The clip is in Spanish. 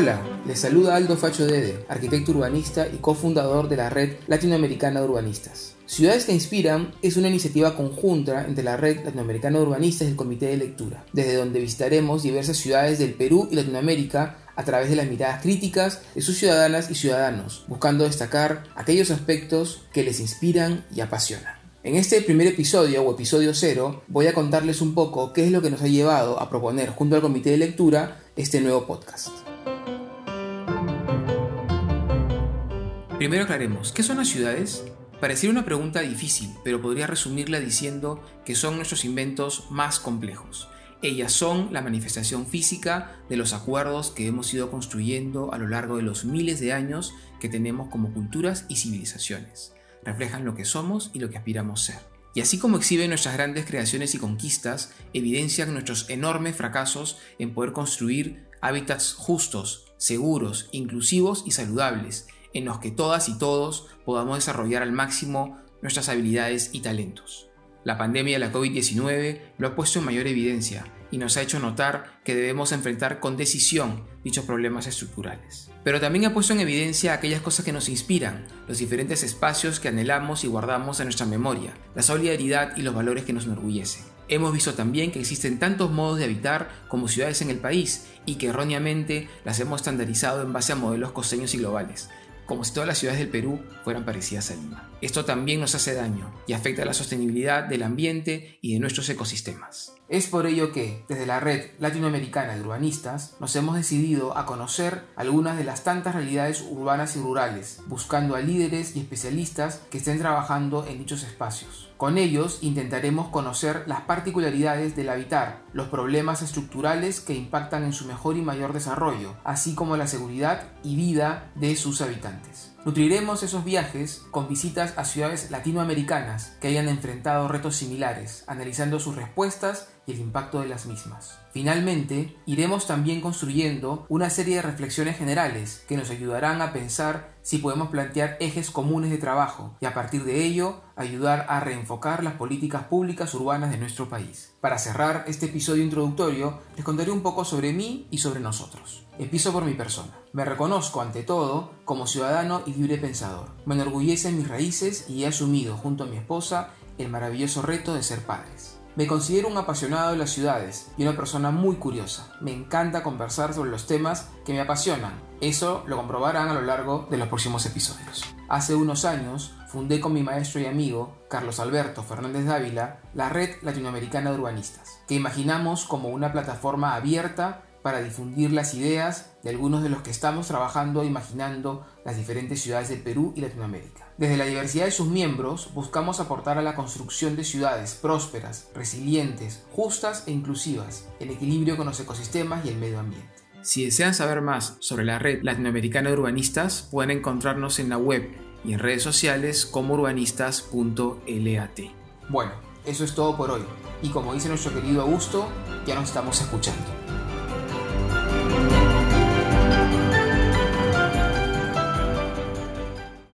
Hola, les saluda Aldo Facho Dede, arquitecto urbanista y cofundador de la Red Latinoamericana de Urbanistas. Ciudades que Inspiran es una iniciativa conjunta entre la Red Latinoamericana de Urbanistas y el Comité de Lectura, desde donde visitaremos diversas ciudades del Perú y Latinoamérica a través de las miradas críticas de sus ciudadanas y ciudadanos, buscando destacar aquellos aspectos que les inspiran y apasionan. En este primer episodio o episodio cero voy a contarles un poco qué es lo que nos ha llevado a proponer junto al comité de lectura este nuevo podcast. Primero aclaremos, ¿qué son las ciudades? Pareciera una pregunta difícil, pero podría resumirla diciendo que son nuestros inventos más complejos. Ellas son la manifestación física de los acuerdos que hemos ido construyendo a lo largo de los miles de años que tenemos como culturas y civilizaciones. Reflejan lo que somos y lo que aspiramos ser. Y así como exhiben nuestras grandes creaciones y conquistas, evidencian nuestros enormes fracasos en poder construir hábitats justos, seguros, inclusivos y saludables, en los que todas y todos podamos desarrollar al máximo nuestras habilidades y talentos. La pandemia de la COVID-19 lo ha puesto en mayor evidencia y nos ha hecho notar que debemos enfrentar con decisión dichos problemas estructurales. Pero también ha puesto en evidencia aquellas cosas que nos inspiran, los diferentes espacios que anhelamos y guardamos en nuestra memoria, la solidaridad y los valores que nos enorgullecen. Hemos visto también que existen tantos modos de habitar como ciudades en el país y que erróneamente las hemos estandarizado en base a modelos costeños y globales, como si todas las ciudades del Perú fueran parecidas a Lima. Esto también nos hace daño y afecta a la sostenibilidad del ambiente y de nuestros ecosistemas. Es por ello que, desde la Red Latinoamericana de Urbanistas, nos hemos decidido a conocer algunas de las tantas realidades urbanas y rurales, buscando a líderes y especialistas que estén trabajando en dichos espacios. Con ellos intentaremos conocer las particularidades del habitar, los problemas estructurales que impactan en su mejor y mayor desarrollo, así como la seguridad y vida de sus habitantes. Nutriremos esos viajes con visitas a ciudades latinoamericanas que hayan enfrentado retos similares, analizando sus respuestas el impacto de las mismas. Finalmente, iremos también construyendo una serie de reflexiones generales que nos ayudarán a pensar si podemos plantear ejes comunes de trabajo y a partir de ello ayudar a reenfocar las políticas públicas urbanas de nuestro país. Para cerrar este episodio introductorio, les contaré un poco sobre mí y sobre nosotros. Empiezo por mi persona. Me reconozco ante todo como ciudadano y libre pensador. Me enorgullecen mis raíces y he asumido junto a mi esposa el maravilloso reto de ser padres. Me considero un apasionado de las ciudades y una persona muy curiosa. Me encanta conversar sobre los temas que me apasionan. Eso lo comprobarán a lo largo de los próximos episodios. Hace unos años fundé con mi maestro y amigo, Carlos Alberto Fernández Dávila, la Red Latinoamericana de Urbanistas, que imaginamos como una plataforma abierta para difundir las ideas de algunos de los que estamos trabajando e imaginando las diferentes ciudades del Perú y Latinoamérica. Desde la diversidad de sus miembros buscamos aportar a la construcción de ciudades prósperas, resilientes, justas e inclusivas, en equilibrio con los ecosistemas y el medio ambiente. Si desean saber más sobre la red latinoamericana de urbanistas, pueden encontrarnos en la web y en redes sociales como urbanistas.lat. Bueno, eso es todo por hoy. Y como dice nuestro querido Augusto, ya nos estamos escuchando.